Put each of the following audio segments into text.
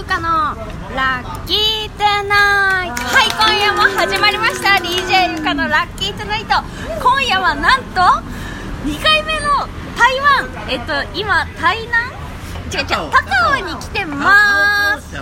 ゆかのラッキートゥナイト。はい今夜も始まりました。DJ ゆかのラッキートゥナイト。今夜はなんと2回目の台湾。えっと今台南？違う違う高尾。に来てます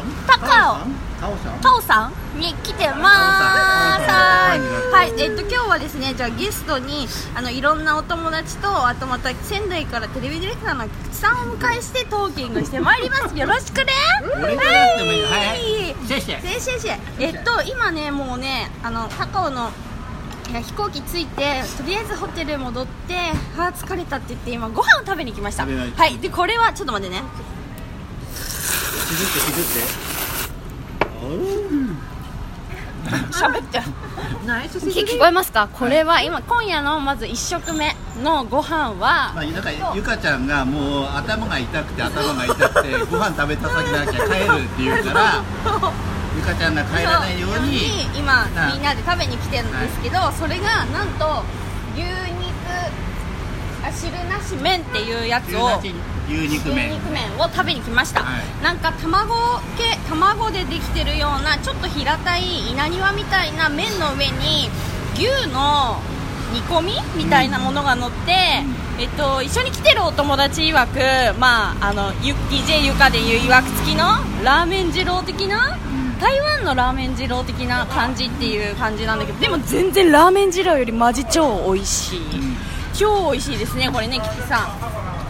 えっと今日はですねじゃあゲストにあのいろんなお友達とあとまた仙台からテレビディレクターの菊池さんをお迎えしてトーキングしてまいります。よろしくね。俺からってもいいはいシェイシェイシェイシェえっと今ねもうねあの高尾のいや飛行機着いてとりあえずホテル戻ってあー疲れたって言って今ご飯を食べに来ました。食べましたはい。でこれはちょっと待ってね。気づって気づって喋ってナイス聞聞こえますか？これは今今夜のまず1食目のご飯はまあ、なんかゆかちゃんがもう頭が痛くて頭が痛くて ご飯食べた先なきゃ帰るって言うからゆかちゃんが帰らないように今はい。みんなで食べに来てるんですけど、それがなんと牛肉あ汁なし麺っていうやつを牛肉牛麺を食べに来ました、はい。なんか卵系卵でできてるようなちょっと平たい稲庭みたいな麺の上に牛の煮込みみたいなものが乗って、えっと、一緒に来てるお友達曰く、まあ、あのゆ DJ ゆかでいう曰く付きのラーメン二郎的な、台湾のラーメン二郎的な感じっていう感じなんだけどでも全然ラーメン二郎よりマジ超美味しい、超美味しいですねこれねキキさん。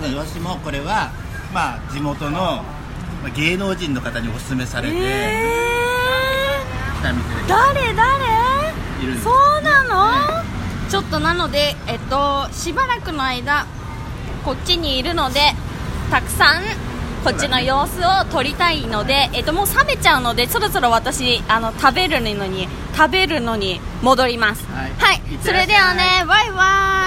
私もこれはまあ地元のまあ芸能人の方にお勧めされてえー、誰誰？いるそうなの、ちょっとなので、えっと、しばらくの間こっちにいるのでたくさんこっちの様子を撮りたいので、えっと、もう冷めちゃうのでそろそろ私あの食べるのに食べるのに戻ります。はい。はい。それではねバイバ